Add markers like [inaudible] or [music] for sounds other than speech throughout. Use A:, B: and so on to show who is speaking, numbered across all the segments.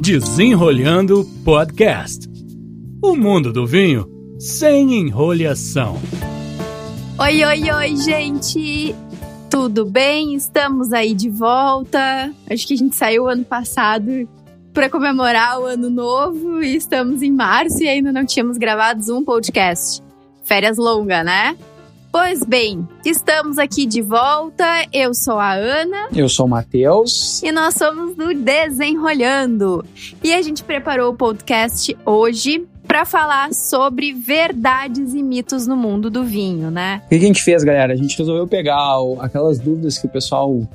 A: Desenrolhando Podcast. O mundo do vinho sem enrolhação.
B: Oi, oi, oi, gente! Tudo bem? Estamos aí de volta. Acho que a gente saiu ano passado para comemorar o ano novo e estamos em março e ainda não tínhamos gravado um podcast. Férias longa, né? Pois bem, estamos aqui de volta. Eu sou a Ana.
C: Eu sou o Matheus.
B: E nós somos do Desenrolhando. E a gente preparou o podcast hoje para falar sobre verdades e mitos no mundo do vinho, né?
C: O que a gente fez, galera? A gente resolveu pegar aquelas dúvidas que o pessoal uh,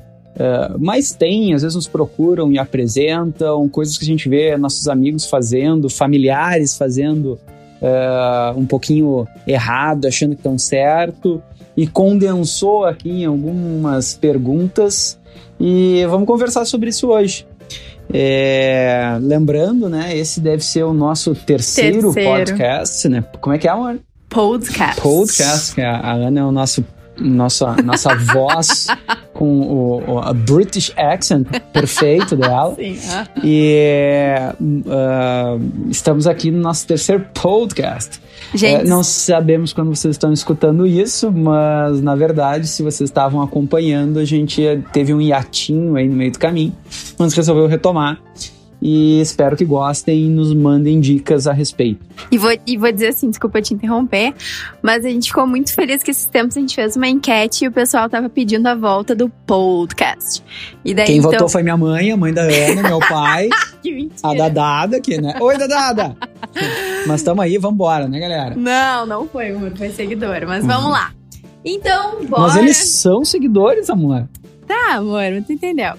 C: mais tem, às vezes nos procuram e apresentam, coisas que a gente vê nossos amigos fazendo, familiares fazendo uh, um pouquinho errado, achando que estão certo, e condensou aqui em algumas perguntas. E vamos conversar sobre isso hoje. É, lembrando, né? Esse deve ser o nosso terceiro, terceiro, podcast, né? Como é que é, amor?
B: Podcast.
C: Podcast, que a Ana é o nosso nossa, nossa [laughs] voz com o, o, a British accent perfeito dela. Sim, uh -huh. E uh, estamos aqui no nosso terceiro podcast.
B: Gente.
C: Uh, não sabemos quando vocês estão escutando isso, mas na verdade, se vocês estavam acompanhando, a gente teve um hiatinho aí no meio do caminho, mas resolveu retomar e espero que gostem e nos mandem dicas a respeito.
B: E vou, e vou dizer assim, desculpa te interromper, mas a gente ficou muito feliz que esses tempos a gente fez uma enquete e o pessoal tava pedindo a volta do podcast. E daí,
C: Quem
B: então...
C: votou foi minha mãe, a mãe da Ana, meu pai, [laughs] a Dadada aqui, né? Oi, Dadada! mas tamo aí, vambora, né, galera?
B: Não, não foi, amor, foi seguidor, mas uhum. vamos lá. Então, bora.
C: Mas eles são seguidores, amor.
B: Tá, amor, tu entendeu.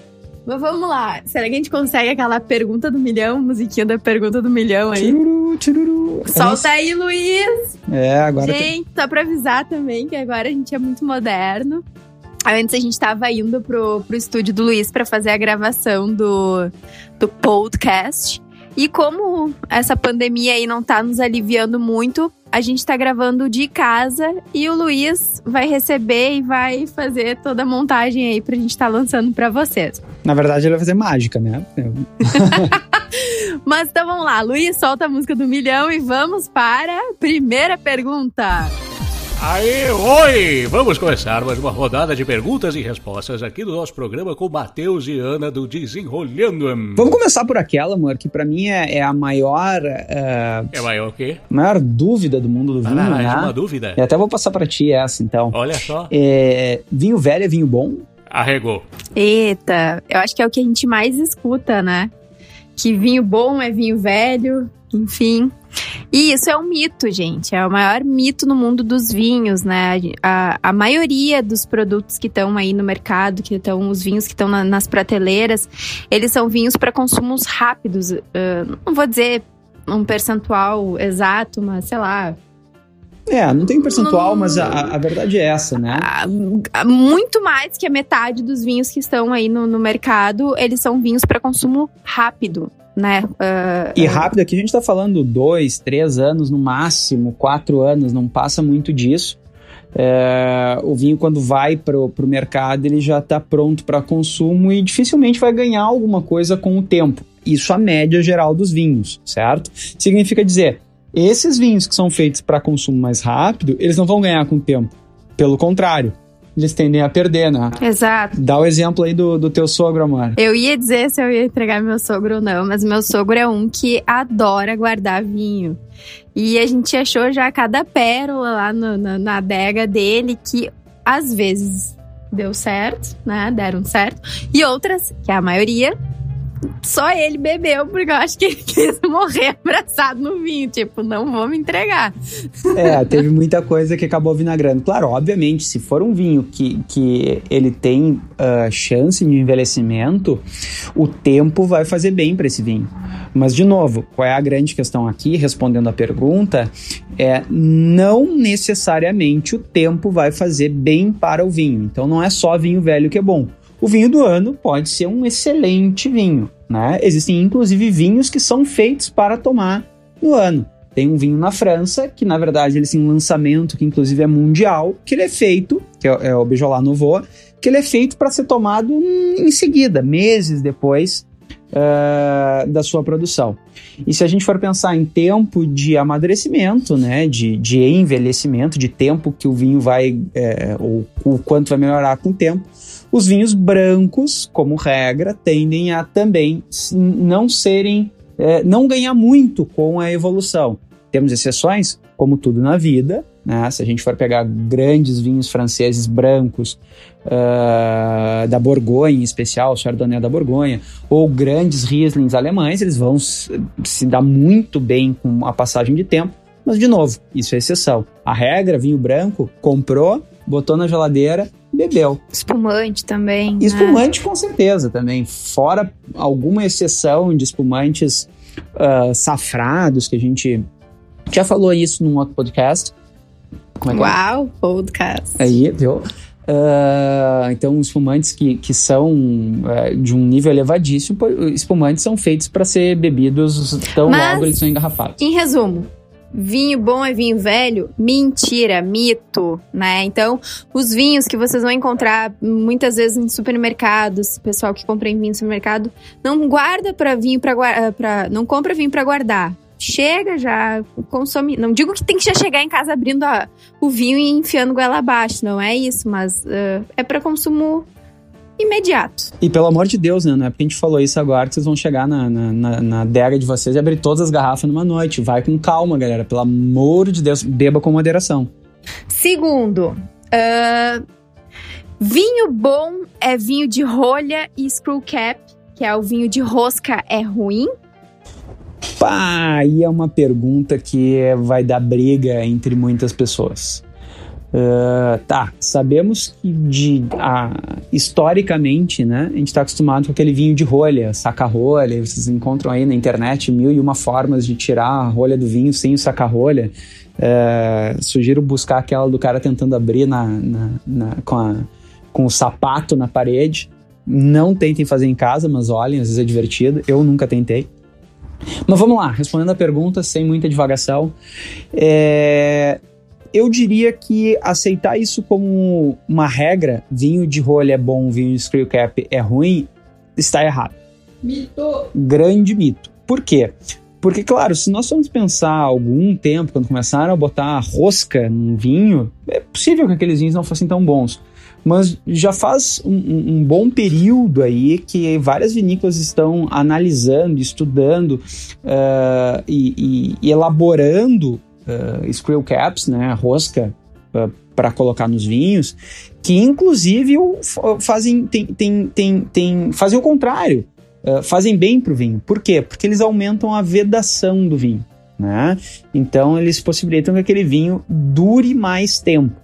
B: Mas vamos lá. Será que a gente consegue aquela pergunta do milhão, musiquinha da pergunta do milhão aí?
C: Tchururu, tchururu.
B: Solta aí, Luiz!
C: É, agora.
B: Gente, tem... só pra avisar também que agora a gente é muito moderno. Antes a gente tava indo pro, pro estúdio do Luiz para fazer a gravação do, do podcast. E como essa pandemia aí não tá nos aliviando muito, a gente tá gravando de casa e o Luiz vai receber e vai fazer toda a montagem aí pra gente estar tá lançando para vocês.
C: Na verdade, ele vai fazer mágica, né? [laughs]
B: Mas então vamos lá, Luiz, solta a música do milhão e vamos para a primeira pergunta.
A: Aí, oi! Vamos começar mais uma rodada de perguntas e respostas aqui do nosso programa com Matheus e Ana do Desenrolhando.
C: Vamos começar por aquela, amor, que para mim é, é, a maior. Uh,
A: é maior o quê?
C: Maior dúvida do mundo do vinho. Ah,
A: é
C: né?
A: uma dúvida.
C: E até vou passar para ti essa, então.
A: Olha só.
C: É, vinho velho é vinho bom?
A: Arregou.
B: Eita, eu acho que é o que a gente mais escuta, né? Que vinho bom é vinho velho, enfim. E isso é um mito, gente. É o maior mito no mundo dos vinhos, né? A, a maioria dos produtos que estão aí no mercado, que estão os vinhos que estão na, nas prateleiras, eles são vinhos para consumos rápidos. Uh, não vou dizer um percentual exato, mas sei lá,
C: é, não tem percentual, não, mas a, a, verdade é essa, né?
B: Muito mais que a metade dos vinhos que estão aí no, no mercado, eles são vinhos para consumo rápido né? Uh,
C: e rápido aqui a gente está falando dois, três anos no máximo, quatro anos, não passa muito disso. É, o vinho quando vai para o mercado ele já está pronto para consumo e dificilmente vai ganhar alguma coisa com o tempo. Isso a média geral dos vinhos, certo? Significa dizer, Esses vinhos que são feitos para consumo mais rápido, eles não vão ganhar com o tempo. Pelo contrário, eles tendem a perder, né?
B: Exato.
C: Dá o exemplo aí do, do teu sogro, amor.
B: Eu ia dizer se eu ia entregar meu sogro ou não, mas meu sogro é um que adora guardar vinho. E a gente achou já cada pérola lá no, na, na adega dele que às vezes deu certo, né? Deram certo. E outras, que é a maioria, só ele bebeu, porque eu acho que ele [laughs] quis morrer abraçado no vinho. Tipo, não vou me entregar. [laughs]
C: É, teve muita coisa que acabou vinagrando. Claro, obviamente, se for um vinho que, que ele tem uh, chance de envelhecimento, o tempo vai fazer bem para esse vinho. Mas, de novo, qual é a grande questão aqui, respondendo a pergunta, é não necessariamente o tempo vai fazer bem para o vinho. Então, não é só vinho velho que é bom. O vinho do ano pode ser um excelente vinho, né? Existem inclusive vinhos que são feitos para tomar no ano. Tem um vinho na França, que na verdade ele tem um lançamento que inclusive é mundial, que ele é feito, que é, é o Beaujolais Nouveau, que ele é feito para ser tomado em seguida, meses depois uh, da sua produção. E se a gente for pensar em tempo de amadurecimento, né, de, de envelhecimento, de tempo que o vinho vai, é, ou o quanto vai melhorar com o tempo, os vinhos brancos, como regra, tendem a também não serem, é, não ganhar muito com a evolução. Temos exceções, como tudo na vida, né? Se a gente for pegar grandes vinhos franceses brancos, uh, da Borgonha em especial, o Chardonnay da Borgonha, ou grandes Rieslings alemães, eles vão se dar muito bem com a passagem de tempo, mas de novo, isso é exceção. A regra, vinho branco, comprou, botou na geladeira, bebeu.
B: Espumante também. Né?
C: Espumante com certeza também. Fora alguma exceção de espumantes uh, safrados, que a gente já falou isso num outro podcast.
B: Como é que é? Uau, é? podcast.
C: Aí, viu? Uh, então, espumantes que, que são uh, de um nível elevadíssimo, espumantes são feitos para ser bebidos tão Mas, logo eles são engarrafados.
B: Em resumo, vinho bom é vinho velho? Mentira, mito, né? Então, os vinhos que vocês vão encontrar muitas vezes em supermercados, pessoal que compra em vinho no supermercado, não guarda para vinho para não compra vinho para guardar. Chega já, consome. Não digo que tem que já chegar em casa abrindo a, o vinho e enfiando goela abaixo, não é isso, mas uh, é para consumo imediato.
C: E pelo amor de Deus, né? Não é porque a gente falou isso agora que vocês vão chegar na, na, na, na adega de vocês e abrir todas as garrafas numa noite. Vai com calma, galera. Pelo amor de Deus, beba com moderação.
B: Segundo, uh, vinho bom é vinho de rolha e screw cap, que é o vinho de rosca, é ruim?
C: Pá, aí é uma pergunta que vai dar briga entre muitas pessoas. Uh, tá, sabemos que de, uh, historicamente, né, a gente está acostumado com aquele vinho de rolha, saca-rolha, vocês encontram aí na internet mil e uma formas de tirar a rolha do vinho sem o saca-rolha. Uh, sugiro buscar aquela do cara tentando abrir na, na, na, com, a, com o sapato na parede. Não tentem fazer em casa, mas olhem, às vezes é divertido. Eu nunca tentei. Mas vamos lá, respondendo a pergunta sem muita divagação. É, eu diria que aceitar isso como uma regra, vinho de rolha é bom, vinho de screw cap é ruim, está errado.
B: Mito!
C: Grande mito. Por quê? Porque, claro, se nós formos pensar algum tempo, quando começaram a botar rosca num vinho, é possível que aqueles vinhos não fossem tão bons. Mas já faz um, um, bom período aí que várias vinícolas estão analisando, estudando uh, e, e, elaborando uh, screw caps, né, rosca uh, para colocar nos vinhos, que inclusive fazem, tem, tem, tem, tem, fazem o contrário, uh, fazem bem para o vinho. Por quê? Porque eles aumentam a vedação do vinho. Né? Então eles possibilitam que aquele vinho dure mais tempo.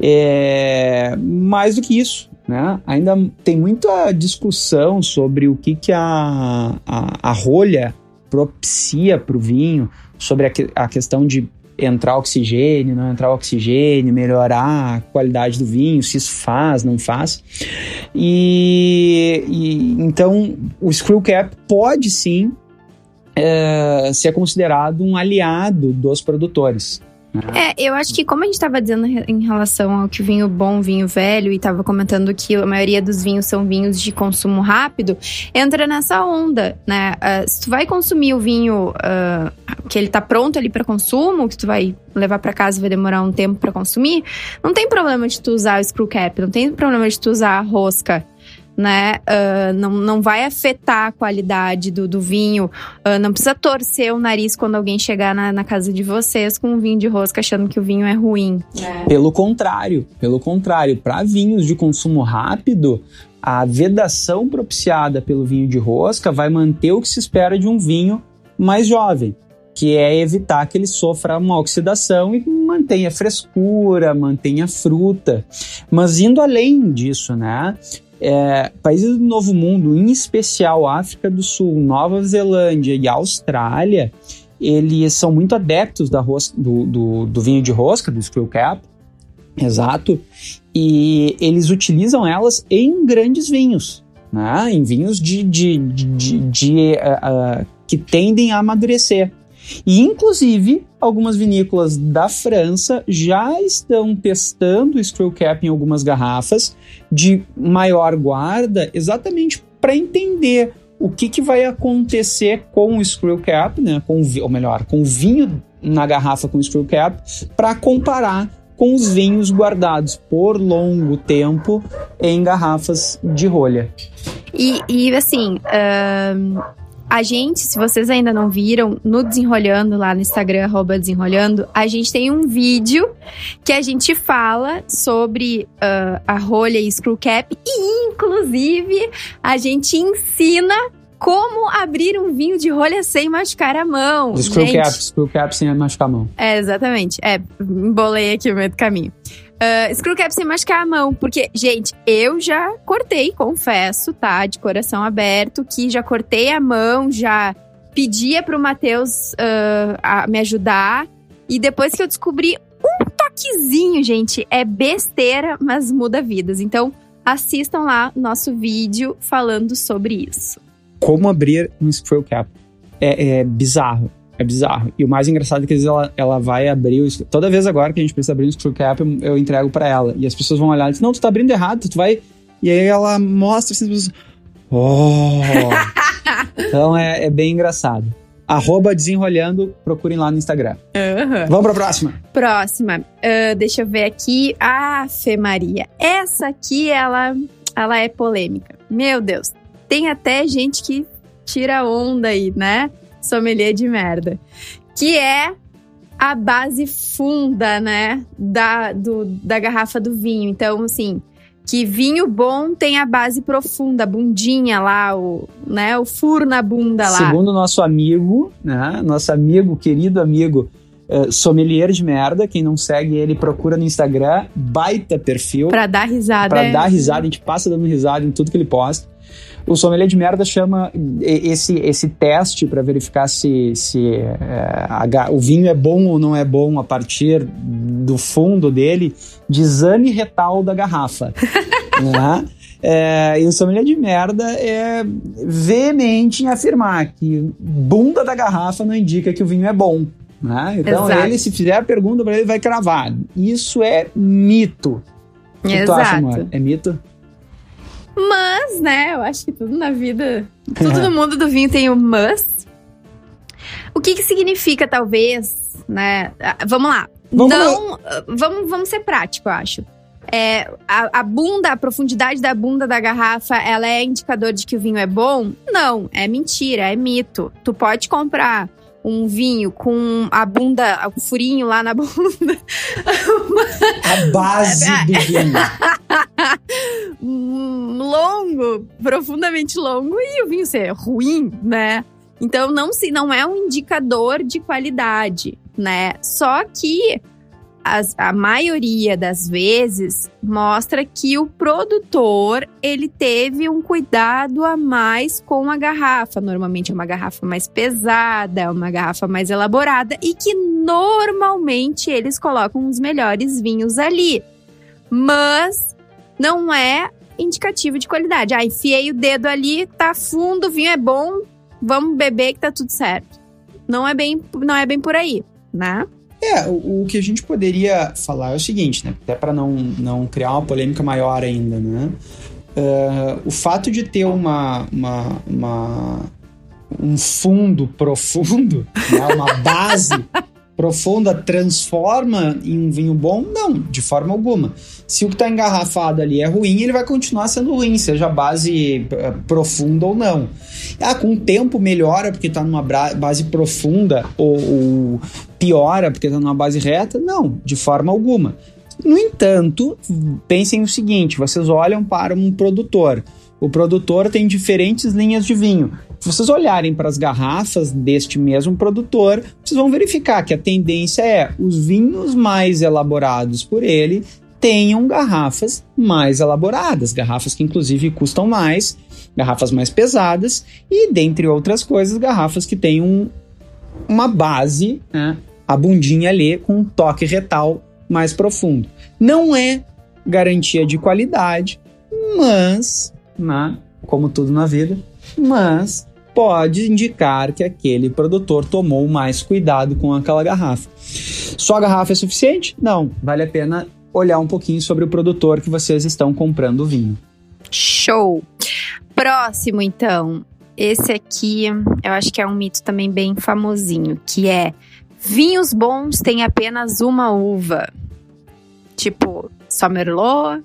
C: É, mais do que isso, né? ainda tem muita discussão sobre o que, que a, a, a rolha propicia para o vinho, sobre a, a questão de entrar oxigênio, não entrar oxigênio, melhorar a qualidade do vinho, se isso faz, não faz. E, e então o screw cap pode sim é, ser considerado um aliado dos produtores.
B: É, eu acho que como a gente estava dizendo em relação ao que vinho bom, vinho velho, e estava comentando que a maioria dos vinhos são vinhos de consumo rápido, entra nessa onda, né? Uh, se tu vai consumir o vinho uh, que ele tá pronto ali para consumo, que tu vai levar para casa e vai demorar um tempo para consumir, não tem problema de tu usar o screw cap, não tem problema de tu usar a rosca né? Uh, não, não vai afetar a qualidade do, do vinho. Uh, não precisa torcer o nariz quando alguém chegar na, na, casa de vocês com um vinho de rosca achando que o vinho é ruim.
C: É. Pelo contrário, pelo contrário, para vinhos de consumo rápido, a vedação propiciada pelo vinho de rosca vai manter o que se espera de um vinho mais jovem, que é evitar que ele sofra uma oxidação e mantenha frescura, mantenha fruta. Mas indo além disso, né? É, países do Novo Mundo, em especial África do Sul, Nova Zelândia e Austrália, eles são muito adeptos da rosca, do, do, do vinho de rosca, do Screw Cap, exato, e eles utilizam elas em grandes vinhos, né? em vinhos de, de, de, de, uh, uh, que tendem a amadurecer. E, inclusive, algumas vinícolas da França já estão testando o screw cap em algumas garrafas de maior guarda, exatamente para entender o que, que vai acontecer com o screw cap, né, com, ou melhor, com o vinho na garrafa com screw cap, para comparar com os vinhos guardados por longo tempo em garrafas de rolha.
B: E, e assim, uh, a gente, se vocês ainda não viram, no Desenrolhando, lá no Instagram, arroba Desenrolhando, a gente tem um vídeo que a gente fala sobre uh, a rolha e screw cap. E, inclusive, a gente ensina como abrir um vinho de rolha sem machucar a mão.
C: Screw cap, screw cap sem machucar a mão.
B: É, exatamente. É, embolei aqui o meio do caminho. Uh, screw cap sem machucar a mão, porque, gente, eu já cortei, confesso, tá? De coração aberto, que já cortei a mão, já pedia pro Matheus uh, me ajudar. E depois que eu descobri um toquezinho, gente, é besteira, mas muda vidas. Então, assistam lá nosso vídeo falando sobre isso.
C: Como abrir um screw cap. É, é bizarro. É bizarro. E o mais engraçado é que às vezes ela, ela vai abrir. O, toda vez agora que a gente precisa abrir um screw cap, eu, eu entrego para ela. E as pessoas vão olhar e dizem: Não, tu tá abrindo errado, tu vai. E aí ela mostra assim, as pessoas. Oh! [laughs] então é, é, bem engraçado. Arroba desenrolhando, procurem lá no Instagram. Uhum. Vamos pra próxima.
B: Próxima. Uh, deixa eu ver aqui. Ah, Fê Maria. Essa aqui, ela, ela é polêmica. Meu Deus. Tem até gente que tira onda aí, né? Sommelier de merda. Que é a base funda, né, da, do, da garrafa do vinho. Então, assim, que vinho bom tem a base profunda, a bundinha lá, o, né, o furo na bunda lá.
C: Segundo nosso amigo, né, nosso amigo, querido amigo, uh, sommelier de merda, quem não segue ele, procura no Instagram, baita perfil.
B: Pra dar risada.
C: Pra é. dar risada, a gente passa dando risada em tudo que ele posta. O sommelier de merda chama esse, esse teste para verificar se, se é, a, o vinho é bom ou não é bom a partir do fundo dele de exame retal da garrafa. [laughs] né? É, e o sommelier de merda é veemente em afirmar que bunda da garrafa não indica que o vinho é bom. Né? Então Exato. ele, se fizer a pergunta para ele, vai cravar. Isso é mito.
B: O que Exato. tu acha, amor?
C: É mito?
B: Mas, né, eu acho que tudo na vida, tudo no mundo do vinho tem o mas. O que que significa, talvez, né? Vamos lá. Vamos não, ah, vamos, vamos ser prático, eu acho. É, a, a, bunda, a profundidade da bunda da garrafa, ela é indicador de que o vinho é bom? Não, é mentira, é mito. Tu pode comprar um vinho com a bunda, o furinho lá na [laughs] bunda.
C: A base do vinho.
B: longo, profundamente longo, e o vinho ser ruim, né? Então não se não é um indicador de qualidade, né? Só que as, a maioria das vezes mostra que o produtor ele teve um cuidado a mais com a garrafa. Normalmente é uma garrafa mais pesada, uma garrafa mais elaborada e que normalmente eles colocam os melhores vinhos ali. Mas não é indicativo de qualidade. Ah, enfiei o dedo ali, tá fundo, o vinho é bom, vamos beber que tá tudo certo. Não é bem, não é bem por aí, né?
C: É, o, o, que a gente poderia falar é o seguinte, né? Até para não, não criar uma polêmica maior ainda, né? Uh, o fato de ter uma, uma, uma um fundo profundo, né? uma base [laughs] profunda transforma em um vinho bom? Não, de forma alguma. Se o que está engarrafado ali é ruim, ele vai continuar sendo ruim, seja base uh, profunda ou não. Ah, com o tempo melhora porque está numa base profunda ou, ou piora porque está numa base reta? Não, de forma alguma. No entanto, pensem o seguinte: vocês olham para um produtor. O produtor tem diferentes linhas de vinho. Se vocês olharem para as garrafas deste mesmo produtor, vocês vão verificar que a tendência é os vinhos mais elaborados por ele tenham garrafas mais elaboradas, garrafas que inclusive custam mais, garrafas mais pesadas e, dentre outras coisas, garrafas que um, uma base, né, a bundinha ali com um toque retal mais profundo. Não é garantia de qualidade, mas, né, como tudo na vida, mas pode indicar que aquele produtor tomou mais cuidado com aquela garrafa. Só a garrafa é suficiente? Não, vale a pena olhar um pouquinho sobre o produtor que vocês estão comprando o vinho.
B: Show! Próximo, então. Esse aqui, eu acho que é um mito também bem famosinho, que é vinhos bons têm apenas uma uva. Tipo, só Merlot,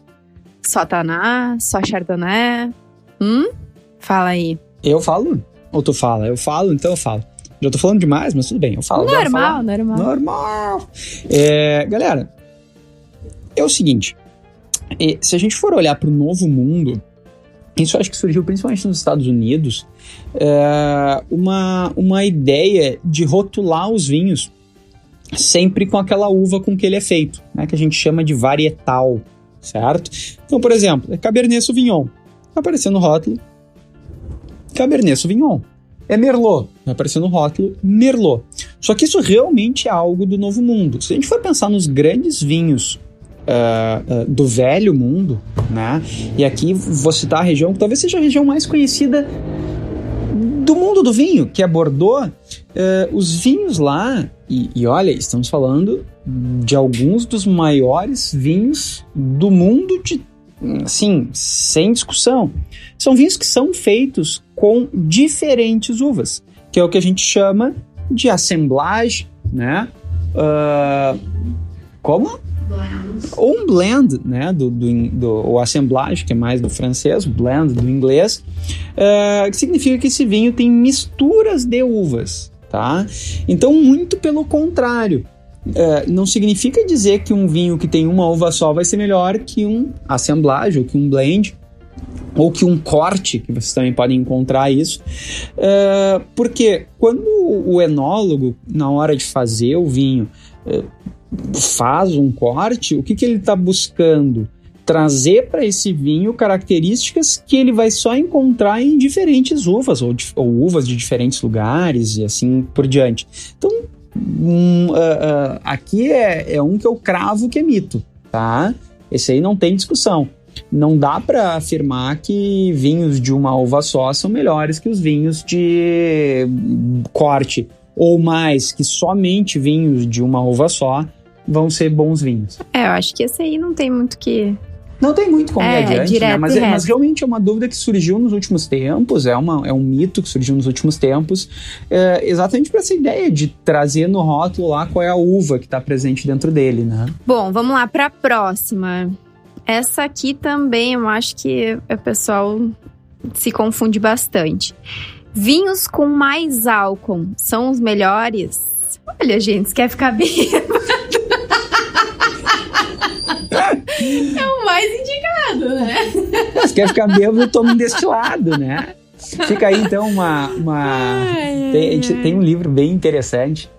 B: só Taná, só Chardonnay. Hum? Fala aí.
C: Eu falo? Ou tu fala? Eu falo, então eu falo. Já tô falando demais, mas tudo bem, eu falo.
B: Normal, normal.
C: Normal. É, galera, é o seguinte. Se a gente for olhar para o novo mundo, isso acho que surgiu principalmente nos Estados Unidos, é uma, uma ideia de rotular os vinhos sempre com aquela uva com que ele é feito, né, que a gente chama de varietal, certo? Então, por exemplo, é Cabernet Sauvignon, aparecendo no rótulo, Cabernet Sauvignon. É Merlot, vai aparecer no rótulo Merlot. Só que isso realmente é algo do novo mundo. Se a gente for pensar nos grandes vinhos uh, do velho mundo, né? E aqui vou citar a região que talvez seja a região mais conhecida do mundo do vinho, que é Bordeaux. Uh, os vinhos lá, e, e olha, estamos falando de alguns dos maiores vinhos do mundo de assim, sem discussão. São vinhos que são feitos com diferentes uvas, que é o que a gente chama de assemblage, né? Uh, como? Ou um blend, né, do, do, do, o assemblage, que é mais do francês, blend do inglês, uh, que significa que esse vinho tem misturas de uvas, tá? Então, muito pelo contrário, uh, não significa dizer que um vinho que tem uma uva só vai ser melhor que um assemblage ou que um blend, ou que um corte, que vocês também podem encontrar isso, uh, porque quando o enólogo, na hora de fazer o vinho, uh, faz um corte, o que, que ele está buscando? Trazer para esse vinho características que ele vai só encontrar em diferentes uvas, ou, ou uvas de diferentes lugares e assim por diante. Então, um, uh, uh, aqui é, é um que eu cravo que é mito, tá? Esse aí não tem discussão. Não dá para afirmar que vinhos de uma uva só são melhores que os vinhos de corte, ou mais que somente vinhos de uma uva só vão ser bons vinhos.
B: É, eu acho que esse aí não tem muito que.
C: Não tem muito como é, ir adiante, né? mas, é, mas, realmente é uma dúvida que surgiu nos últimos tempos, é, uma, é um mito que surgiu nos últimos tempos, é, exatamente para essa ideia de trazer no rótulo lá qual é a uva que está presente dentro dele, né?
B: Bom, vamos lá para a próxima. Essa aqui também eu acho que o pessoal se confunde bastante. Vinhos com mais álcool são os melhores? Olha, gente, você quer ficar bêbado? [laughs] é o mais indicado, né?
C: Se quer ficar bêbado, toma um destilado, né? Fica aí então uma. uma... Ai, tem, tem um livro bem interessante.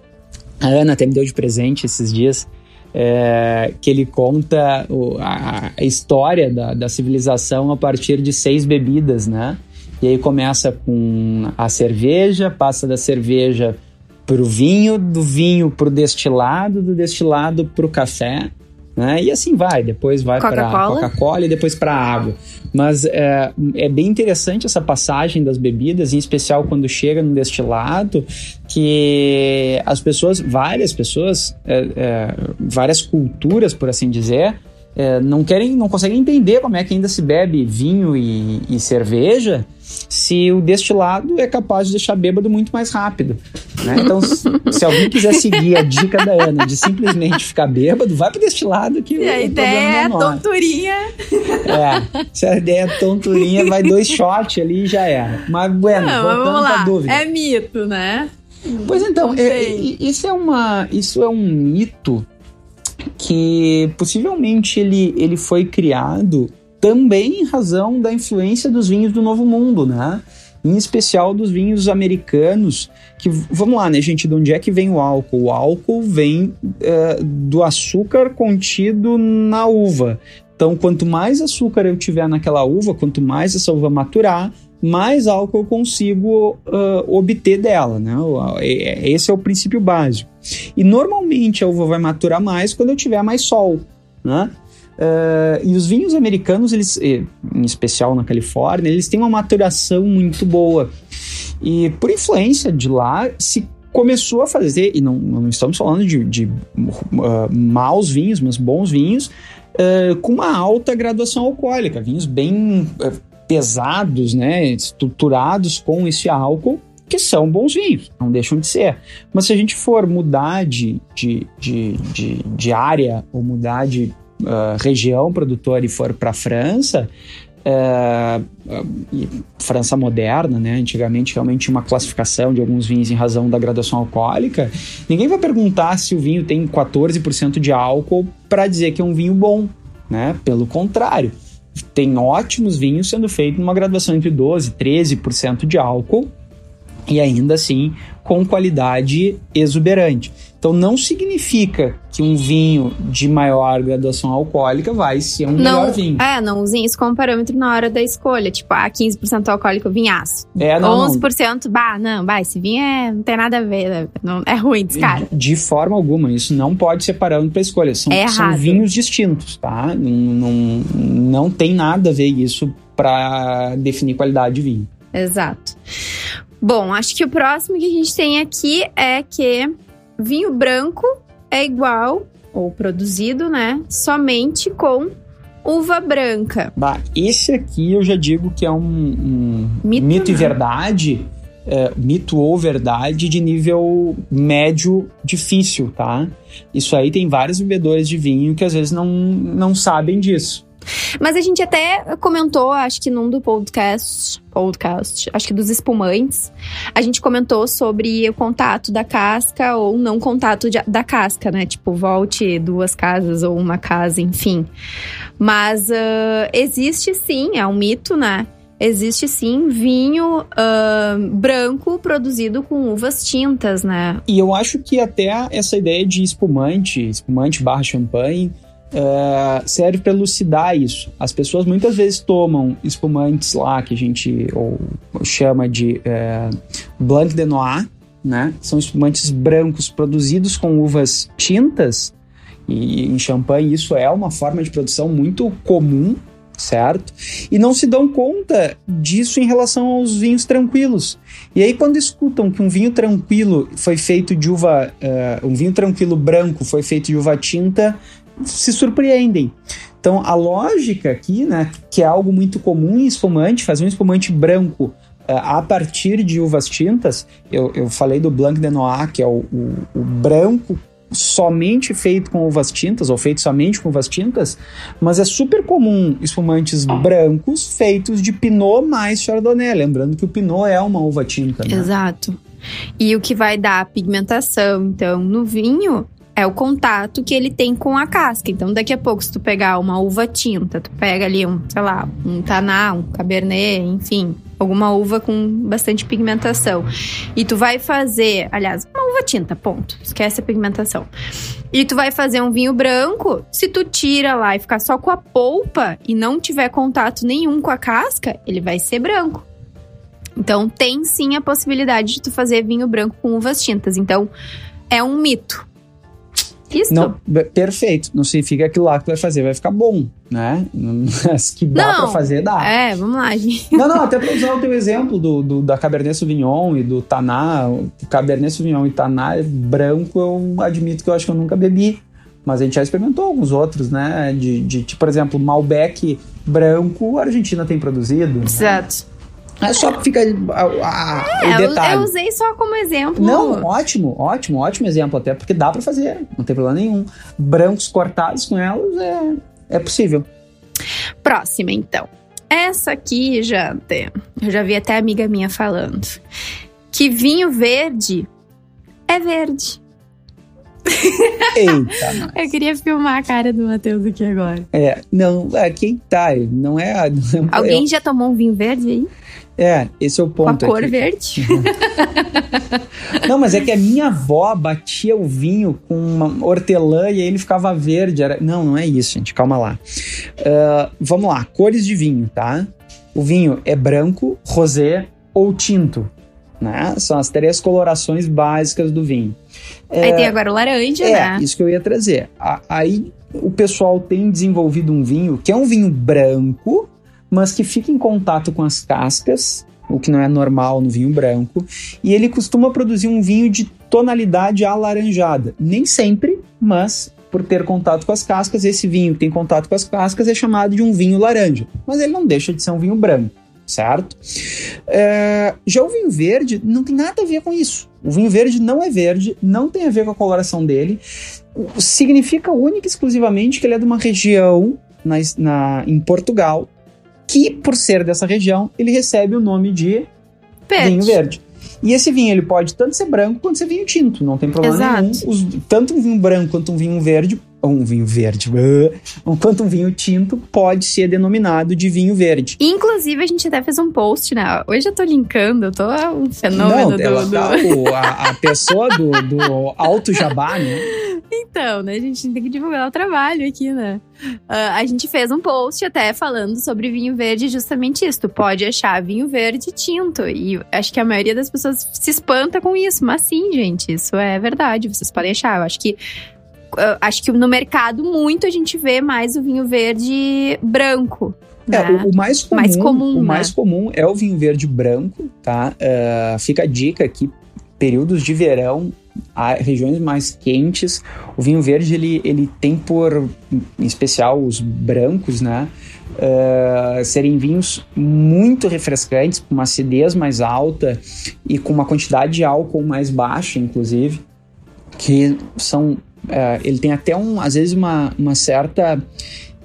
C: A Ana até me deu de presente esses dias. É, que ele conta o, a, a, história da, da civilização a partir de seis bebidas, né? E aí começa com a cerveja, passa da cerveja para o vinho, do vinho para o destilado, do destilado para o café, Né? E assim vai, depois vai para Coca-Cola e depois para água. Mas é, é bem interessante essa passagem das bebidas, em especial quando chega no destilado, que as pessoas, várias pessoas, é, é, várias culturas, por assim dizer, é, não querem, não conseguem entender como é que ainda se bebe vinho e, e, cerveja se o destilado é capaz de deixar bêbado muito mais rápido. Né? Então, se, se, alguém quiser seguir a dica da Ana de simplesmente ficar bêbado, vai pro destilado que
B: e a ideia é tonturinha.
C: É, se a ideia é tonturinha, vai dois shots ali e já era. Mas, bueno, não, voltando vamos lá. dúvida.
B: É mito, né?
C: Pois então, é, isso, é uma, isso é um mito que possivelmente ele, ele foi criado também em razão da influência dos vinhos do Novo Mundo, né? Em especial dos vinhos americanos, que, vamos lá, né, gente, de onde é que vem o álcool? O álcool vem é, do açúcar contido na uva. Então, quanto mais açúcar eu tiver naquela uva, quanto mais essa uva maturar, mais álcool eu consigo uh, obter dela, né? Esse é o princípio básico. E normalmente a uva vai maturar mais quando eu tiver mais sol, né? Uh, e os vinhos americanos, eles, em especial na Califórnia, eles têm uma maturação muito boa. E por influência de lá, se começou a fazer, e não, não estamos falando de, de uh, maus vinhos, mas bons vinhos, uh, com uma alta graduação alcoólica, vinhos bem pesados, né, estruturados com esse álcool, que são bons vinhos, não deixam de ser. Mas se a gente for mudar de, de, de, de, de área ou mudar de uh, região produtora e for para a França, uh, França moderna, né? Antigamente realmente tinha uma classificação de alguns vinhos em razão da graduação alcoólica. Ninguém vai perguntar se o vinho tem 14% de álcool para dizer que é um vinho bom, né? Pelo contrário tem ótimos vinhos sendo feitos numa graduação entre 12% e 13% de álcool e ainda assim com qualidade exuberante. Então não significa que um vinho de maior graduação alcoólica vai ser um não, melhor vinho.
B: É, não usem isso como parâmetro na hora da escolha. Tipo, ah, 15% alcoólico, vinhaço. É, não, 11%, não. bah, não, bah, esse vinho é, não tem nada a ver, não, é ruim, descara.
C: De forma alguma, isso não pode ser parâmetro para escolha. São, é são vinhos distintos, tá? Não, não, não tem nada a ver isso para definir qualidade de vinho.
B: Exato. Bom, acho que o próximo que a gente tem aqui é que vinho branco é igual, ou produzido, né? Somente com uva branca.
C: Bah, esse aqui eu já digo que é um, um mito, mito e né? verdade. É, mito ou verdade de nível médio difícil, tá? Isso aí tem vários bebedores de vinho que às vezes não, não sabem disso.
B: Mas a gente até comentou, acho que num do podcast, podcast, acho que dos espumantes, a gente comentou sobre o contato da casca ou não contato de, da casca, né? Tipo, volte duas casas ou uma casa, enfim. Mas uh, existe sim, é um mito, né? Existe sim vinho uh, branco produzido com uvas tintas, né?
C: E eu acho que até essa ideia de espumante, espumante barra champanhe, é, serve para elucidar isso. As pessoas muitas vezes tomam espumantes lá que a gente ou, chama de é, Blanc de Noir, né? São espumantes brancos produzidos com uvas tintas e em champanhe isso é uma forma de produção muito comum, certo? E não se dão conta disso em relação aos vinhos tranquilos. E aí quando escutam que um vinho tranquilo foi feito de uva, uh, um vinho tranquilo branco foi feito de uva tinta, se surpreendem. Então, a lógica aqui, né, que é algo muito comum em espumante, fazer um espumante branco uh, a partir de uvas tintas, eu, eu falei do Blanc de Noir, que é o, o, o branco somente feito com uvas tintas, ou feito somente com uvas tintas, mas é super comum espumantes brancos feitos de Pinot mais Chardonnay, lembrando que o Pinot é uma uva tinta. Né?
B: Exato. E o que vai dar pigmentação, então, no vinho é o contato que ele tem com a casca. Então, daqui a pouco, se tu pegar uma uva tinta, tu pega ali um, sei lá, um taná, um cabernet, enfim, alguma uva com bastante pigmentação. E tu vai fazer, aliás, uma uva tinta, ponto. Esquece a pigmentação. E tu vai fazer um vinho branco, se tu tira lá e ficar só com a polpa e não tiver contato nenhum com a casca, ele vai ser branco. Então, tem sim a possibilidade de tu fazer vinho branco com uvas tintas. Então, é um mito Isso.
C: Não, perfeito. Não significa que lá que tu vai fazer vai ficar bom, né? [laughs] Mas que dá
B: Não.
C: pra fazer, dá.
B: É, vamos lá, gente.
C: Não, não, até pra usar o teu exemplo do, do- da Cabernet Sauvignon e do Taná. Cabernet Sauvignon e Taná branco, eu admito que eu acho que eu nunca bebi. Mas a gente já experimentou alguns outros, né? De, de tipo, por exemplo, Malbec branco, a Argentina tem produzido.
B: Exato.
C: É só que fica a, a-
B: É,
C: o
B: eu,
C: detalhe.
B: eu usei só como exemplo.
C: Não, ótimo, ótimo, ótimo exemplo, até porque dá pra fazer, não tem problema nenhum. Brancos cortados com elas é, é possível.
B: Próxima, então. Essa aqui, Jante, eu já vi até amiga minha falando. Que vinho verde é verde.
C: Eita,
B: Eu queria filmar a cara do Matheus aqui agora.
C: é, não, é quem tá, não é. Não é
B: Alguém já tomou um vinho verde aí?
C: É, esse é o
B: Com a
C: ponto.
B: cor
C: aqui.
B: verde? [laughs]
C: Não, mas é que a minha avó batia o vinho com uma hortelã e aí ele ficava verde. Era... Não, não é isso, gente. Calma lá. Ah, vamos lá, cores de vinho, tá? O vinho é branco, rosé ou tinto. Né? São as três colorações básicas do vinho.
B: Aí tem agora o laranja,
C: É,
B: né?
C: isso que eu ia trazer. A- Aí o pessoal tem desenvolvido um vinho que é um vinho branco, mas que fica em contato com as cascas, o que não é normal no vinho branco, e ele costuma produzir um vinho de tonalidade alaranjada. Nem sempre, mas por ter contato com as cascas, esse vinho que tem contato com as cascas é chamado de um vinho laranja, mas ele não deixa de ser um vinho branco. Certo? É, já o vinho verde não tem nada a ver com isso. O vinho verde não é verde, não tem a ver com a coloração dele. Significa única e exclusivamente que ele é de uma região na, na- em Portugal que, por ser dessa região, ele recebe o nome de
B: Verde.
C: vinho verde. E esse vinho ele pode tanto ser branco quanto ser vinho tinto, não tem problema
B: Exato.
C: nenhum. Os- tanto um vinho branco quanto um vinho verde, um vinho verde, uh, quanto um vinho tinto pode ser denominado de vinho verde.
B: Inclusive, a gente até fez um post, né? Hoje eu tô linkando, eu tô um fenômeno
C: não,
B: do,
C: ela
B: do-
C: tá a, a pessoa do, do alto jabá, né?
B: Então, né? A gente tem que divulgar o trabalho aqui, né? Ah, a gente fez um post até falando sobre vinho verde, justamente isso. Tu pode achar vinho verde tinto. E acho que a maioria das pessoas se espanta com isso. Mas sim, gente, isso é verdade. Vocês podem achar. Eu acho que. Acho que no mercado muito a gente vê mais o vinho verde branco.
C: É,
B: né?
C: o, o mais comum,
B: Mais comum,
C: o
B: né?
C: mais comum é o vinho verde branco, tá? Ah, fica a dica aqui, períodos de verão, há regiões mais quentes, o vinho verde ele, ele tem por, em especial os brancos, né? ah, serem vinhos muito refrescantes, com uma acidez mais alta e com uma quantidade de álcool mais baixa, inclusive, que são é, ele tem até um, às vezes uma, uma certa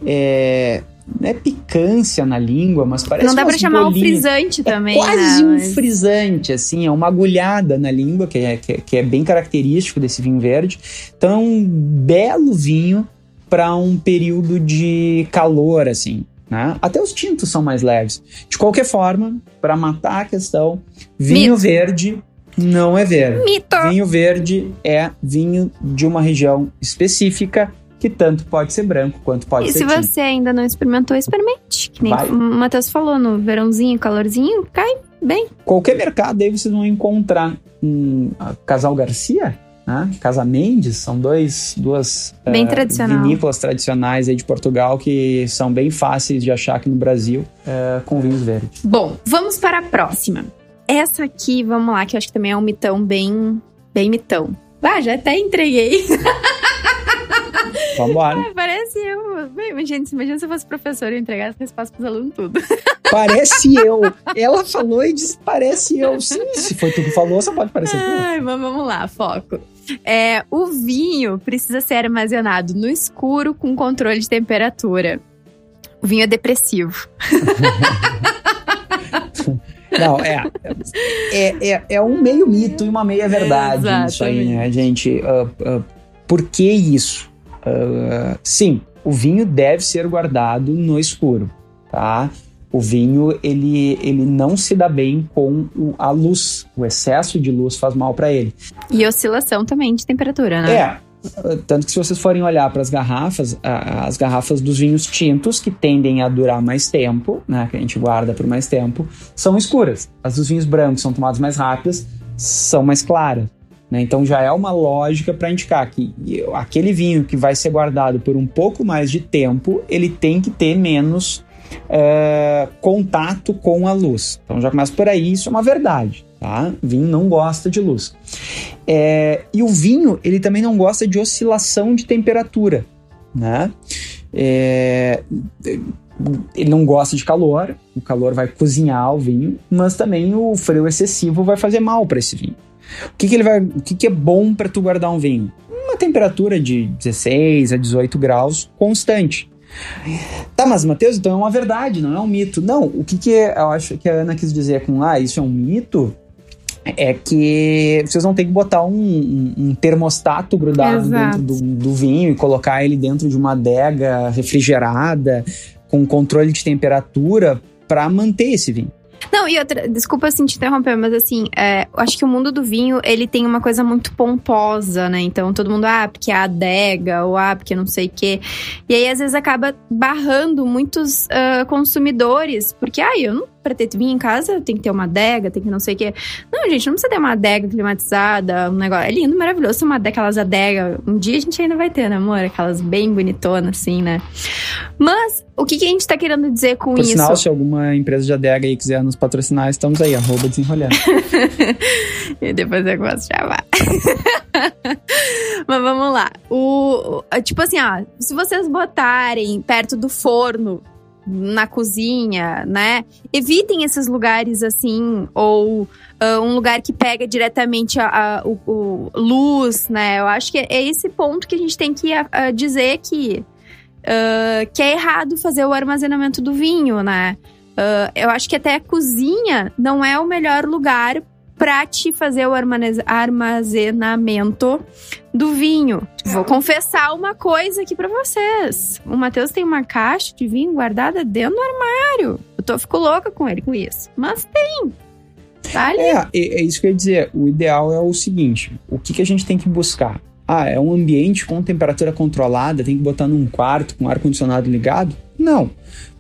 C: é, não é picância na língua, mas parece
B: Não dá pra
C: umas
B: chamar
C: bolinhas.
B: frisante
C: É
B: também,
C: quase
B: né?
C: um
B: Mas-
C: frisante, assim, é uma agulhada na língua, que é, que, é- que é bem característico desse vinho verde. Então, é um belo vinho para um período de calor, assim. Né? Até os tintos são mais leves. De qualquer forma, para matar a questão, vinho
B: Mito.
C: verde não é verde.
B: Mito!
C: Vinho verde é vinho de uma região específica que tanto pode ser branco quanto pode
B: E
C: ser
B: se
C: tinto.
B: você ainda não experimentou, experimente. Que nem
C: Vai.
B: o Matheus falou, no verãozinho, calorzinho, cai bem.
C: Qualquer mercado aí vocês vão encontrar um Casal Garcia, né? Casa Mendes, são dois, duas
B: Bem
C: eh,
B: tradicional.
C: vinícolas tradicionais aí de Portugal que são bem fáceis de achar aqui no Brasil eh, com vinhos verdes.
B: Bom, vamos para a próxima. Essa aqui, vamos lá, que eu acho que também é um mitão bem, bem mitão. Ah, já até entreguei. [laughs]
C: Vamos embora.
B: Parece eu. Bem, imagina, imagina se eu fosse professor e entregasse resposta pros alunos tudo.
C: Parece [laughs] eu. Ela falou e disse parece eu. Sim, se foi tu que falou, só pode parecer tu.
B: Ai, mas vamos lá, foco. É, o vinho precisa ser armazenado no escuro com controle de temperatura. O vinho é depressivo. [laughs]
C: Não, é, é, é, é um meio mito e uma meia verdade isso aí, né, gente? Ah, ah, por que isso? Ah, sim, o vinho deve ser guardado no escuro, tá? O vinho, ele, ele não se dá bem com o- a luz. O excesso de luz faz mal para ele.
B: E oscilação também de temperatura, né?
C: É. Tanto que se vocês forem olhar para as garrafas, as garrafas dos vinhos tintos, que tendem a durar mais tempo, né, que a gente guarda por mais tempo, são escuras. As dos vinhos brancos são tomadas mais rápidas, são mais claras. Né? Então já é uma lógica para indicar que aquele vinho que vai ser guardado por um pouco mais de tempo, ele tem que ter menos é, contato com a luz. Então já começa por aí, isso é uma verdade. Tá? Vinho não gosta de luz. É, e o vinho, ele também não gosta de oscilação de temperatura. Né? É, ele não gosta de calor, o calor vai cozinhar o vinho, mas também o frio excessivo vai fazer mal para esse vinho. O que, que ele vai, o que, que é bom para tu guardar um vinho? Uma temperatura de 16 a 18 graus constante. Tá, mas Matheus, então é uma verdade, não é um mito. Não, o que, que eu acho que a Ana quis dizer com ah, isso é um mito, é que vocês vão ter que botar um, um, um termostato grudado Exato. dentro do, do, vinho e colocar ele dentro de uma adega refrigerada com controle de temperatura para manter esse vinho.
B: Não, e outra, desculpa assim te interromper, mas assim, é, eu acho que o mundo do vinho, ele tem uma coisa muito pomposa, né? Então todo mundo, ah, porque é a adega, ou ah, porque não sei o quê. E aí às vezes acaba barrando muitos uh, consumidores, porque, ah, eu não pra ter vinho em casa, tem que ter uma adega, tem que não sei o quê. Não, gente, não precisa ter uma adega climatizada, um negócio. É lindo, maravilhoso uma daquelas adegas. Um dia a gente ainda vai ter, né, amor? Aquelas bem bonitonas, assim, né? Mas, o que, que a gente tá querendo dizer com
C: Por
B: isso?
C: Sinal, se alguma empresa de adega aí quiser nos patrocinar, estamos aí, arroba desenrolhando. [laughs]
B: e depois eu posso chamar. [laughs] Mas vamos lá. O, tipo assim, ó, se vocês botarem perto do forno na cozinha, né? Evitem esses lugares assim, ou uh, um lugar que pega diretamente a, a o, o, luz, né? Eu acho que é esse ponto que a gente tem que uh, dizer que, uh, que é errado fazer o armazenamento do vinho, né? eu acho que até a cozinha não é o melhor lugar para te fazer o armazenamento do vinho. Vou confessar uma coisa aqui para vocês. O Matheus tem uma caixa de vinho guardada dentro do armário. Eu tô, fico louca com ele com isso. Mas tem. Tá.
C: É, é, é isso que eu ia dizer. O ideal é o seguinte: o que, que a gente tem que buscar? Ah, é um ambiente com temperatura controlada, tem que botar num quarto com ar-condicionado ligado? Não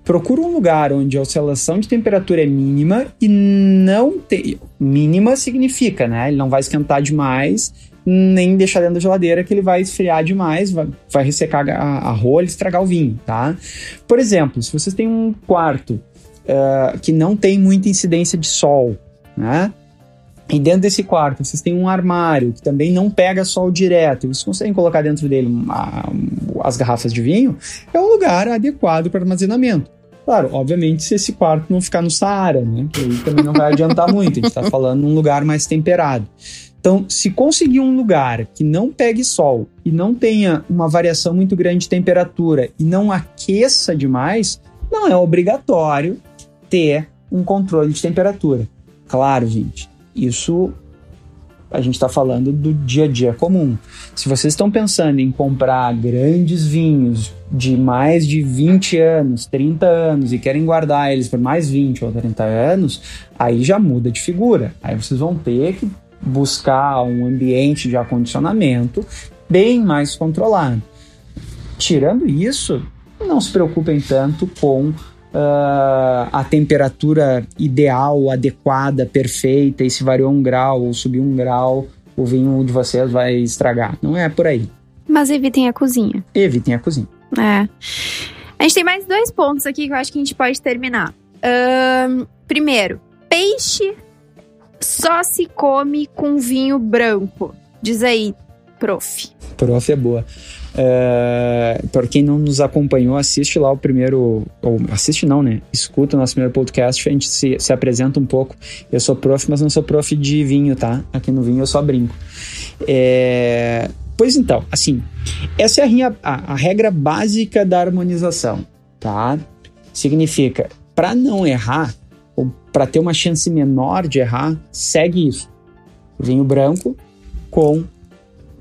C: procura um lugar onde a oscilação de temperatura é mínima e não tem. Mínima significa, né? Ele não vai esquentar demais, nem deixar dentro da geladeira que ele vai esfriar demais, vai, vai ressecar a, a rolha e estragar o vinho, tá? Por exemplo, se vocês têm um quarto uh, que não tem muita incidência de sol, né? E dentro desse quarto vocês têm um armário que também não pega sol direto, vocês conseguem colocar dentro dele uma, as garrafas de vinho, é um lugar adequado para armazenamento. Claro, obviamente, se esse quarto não ficar no Saara, né? Aí também não vai adiantar muito. A gente está [laughs] falando num lugar mais temperado. Então, se conseguir um lugar que não pegue sol e não tenha uma variação muito grande de temperatura e não aqueça demais, não é obrigatório ter um controle de temperatura. Claro, gente, isso a gente está falando do dia a dia comum. Se vocês estão pensando em comprar grandes vinhos de mais de 20 anos, 30 anos e querem guardar eles por mais 20 ou 30 anos, aí já muda de figura. Aí vocês vão ter que buscar um ambiente de acondicionamento bem mais controlado. Tirando isso, não se preocupem tanto com uh, a temperatura ideal, adequada, perfeita, e se variou um grau ou subiu um grau, o vinho de vocês vai estragar. Não é por aí.
B: Mas evitem a cozinha.
C: Evitem a cozinha.
B: É. A gente tem mais dois pontos aqui que eu acho que a gente pode terminar. Primeiro, peixe só se come com vinho branco. Diz aí, prof.
C: Prof é boa. É, para quem não nos acompanhou, assiste lá o primeiro. Ou assiste não, né? Escuta o nosso primeiro podcast, a gente se, se apresenta um pouco. Eu sou prof, mas não sou prof de vinho, tá? Aqui no vinho eu só brinco. É, pois então, assim, essa é a, a, a regra básica da harmonização, tá? Significa, para não errar, ou para ter uma chance menor de errar, segue isso. Vinho branco com.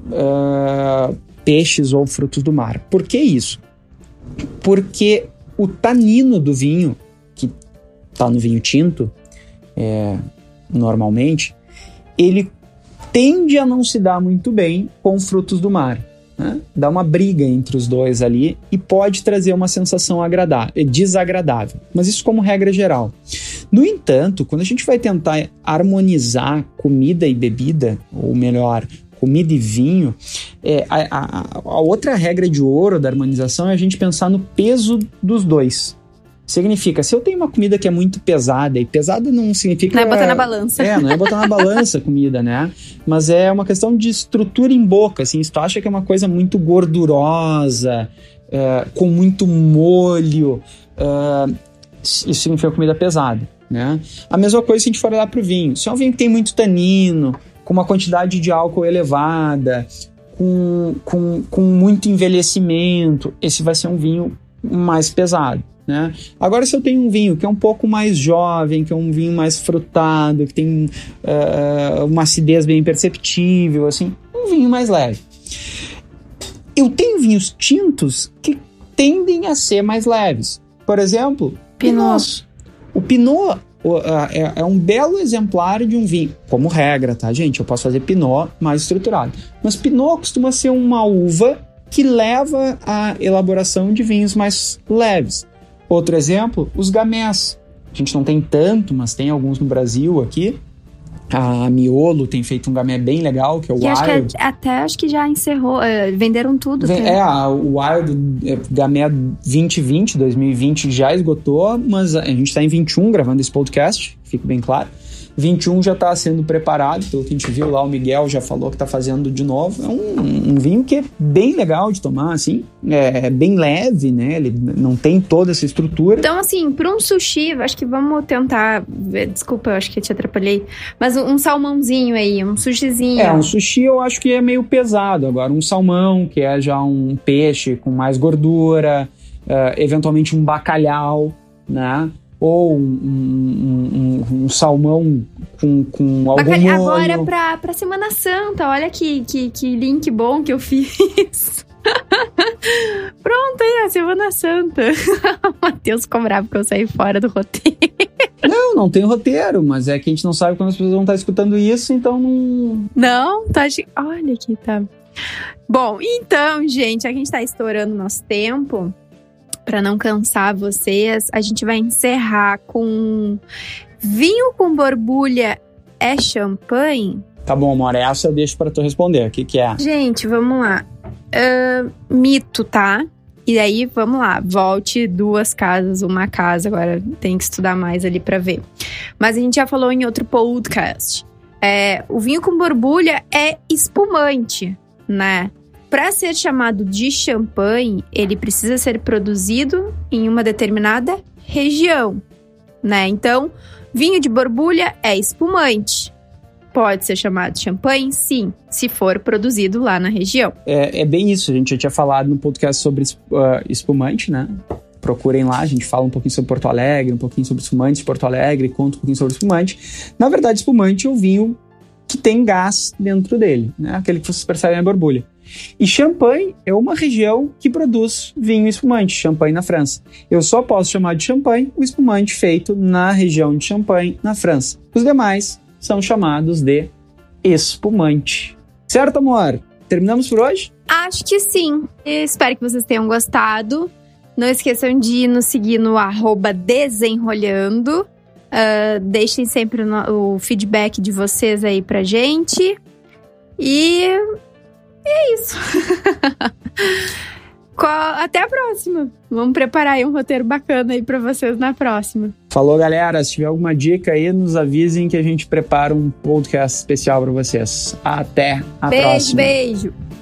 C: Uh, peixes ou frutos do mar. Por que isso? Porque o tanino do vinho, que está no vinho tinto, é, normalmente, ele tende a não se dar muito bem com frutos do mar. Né? Dá uma briga entre os dois ali e pode trazer uma sensação agradável, desagradável. Mas isso como regra geral. No entanto, quando a gente vai tentar harmonizar comida e bebida, ou melhor, comida e vinho, é, a, a, a outra regra de ouro da harmonização é a gente pensar no peso dos dois. Significa, se eu tenho uma comida que é muito pesada, e pesada não significa.
B: Não é botar na balança.
C: É, não é botar na balança a comida, né? Mas é uma questão de estrutura em boca, assim. Se tu acha que é uma coisa muito gordurosa, é, com muito molho, é, isso significa comida pesada, né? A mesma coisa se a gente for olhar pro vinho. Se é um vinho que tem muito tanino, com uma quantidade de álcool elevada, com, com, com muito envelhecimento, esse vai ser um vinho mais pesado. Né? Agora, se eu tenho um vinho que é um pouco mais jovem, que é um vinho mais frutado, que tem uh, uma acidez bem perceptível, assim, um vinho mais leve. Eu tenho vinhos tintos que tendem a ser mais leves. Por exemplo, Pinot. O Pinot é, é, um belo exemplar de um vinho. Como regra, tá, gente? Eu posso fazer Pinot mais estruturado. Mas Pinot costuma ser uma uva que leva à elaboração de vinhos mais leves. Outro exemplo, os gamés. A gente não tem tanto, mas tem alguns no Brasil aqui. A Miolo tem feito um gamé bem legal, que é o
B: que
C: Wild.
B: Acho é, até acho que já encerrou, uh, venderam tudo.
C: Vem, é, a, o Wild é, Gamé 2020, 2020 já esgotou, mas a gente está em 21 gravando esse podcast, fique bem claro. 21 já está sendo preparado, pelo que a gente viu lá, o Miguel já falou que está fazendo de novo. É um, um, vinho que é bem legal de tomar, assim, é bem leve, né? Ele não tem toda essa estrutura.
B: Então, assim, para um sushi, acho que vamos tentar. Desculpa, eu acho que eu te atrapalhei, mas um, um salmãozinho aí, um sushizinho.
C: É, um sushi eu acho que é meio pesado. Agora, um salmão, que é já um peixe com mais gordura, uh, eventualmente um bacalhau, né? Ou um, um, um, um salmão com, com algum Bacalhau,
B: molho. Agora pra, pra Semana Santa, olha que, que, que link bom que eu fiz. [laughs] Pronto, aí, a Semana Santa. o [laughs] Matheus ficou bravo porque eu saí fora do roteiro.
C: Não, não tem roteiro, mas é que a gente não sabe quando as pessoas vão estar escutando isso, então não.
B: Não, tá. Olha aqui, tá. Bom, então, gente, a gente tá estourando nosso tempo para não cansar vocês, a gente vai encerrar com vinho com borbulha é champanhe?
C: Tá bom, amor, essa eu deixo para tu responder. O que, que é?
B: Gente, vamos lá. Uh, mito, tá? E aí, vamos lá, volte duas casas, uma casa, agora tem que estudar mais ali para ver. Mas a gente já falou em outro podcast. É, o vinho com borbulha é espumante, né? Para ser chamado de champanhe, ele precisa ser produzido em uma determinada região, né? Então, vinho de borbulha é espumante. Pode ser chamado de champanhe? Sim, se for produzido lá na região.
C: É, é bem isso, a gente já tinha falado no podcast sobre uh, espumante, né? procurem lá, a gente fala um pouquinho sobre Porto Alegre, um pouquinho sobre espumante de Porto Alegre, conta um pouquinho sobre espumante. Na verdade, espumante é o vinho que tem gás dentro dele, né? Aquele que vocês percebem a borbulha. E Champagne é uma região que produz vinho espumante, Champagne na França. Eu só posso chamar de Champagne o espumante feito na região de Champagne, na França. Os demais são chamados de espumante. Certo, amor? Terminamos por hoje?
B: Acho que sim. espero que vocês tenham gostado. Não esqueçam de nos seguir no desenrolhando. Uh, deixem sempre o, o feedback de vocês aí pra gente. E e é isso. [laughs] Até a próxima. Vamos preparar aí um roteiro bacana aí para vocês na próxima.
C: Falou, galera. Se tiver alguma dica aí, nos avisem que a gente prepara um podcast especial para vocês. Até a
B: beijo,
C: próxima.
B: Beijo, beijo.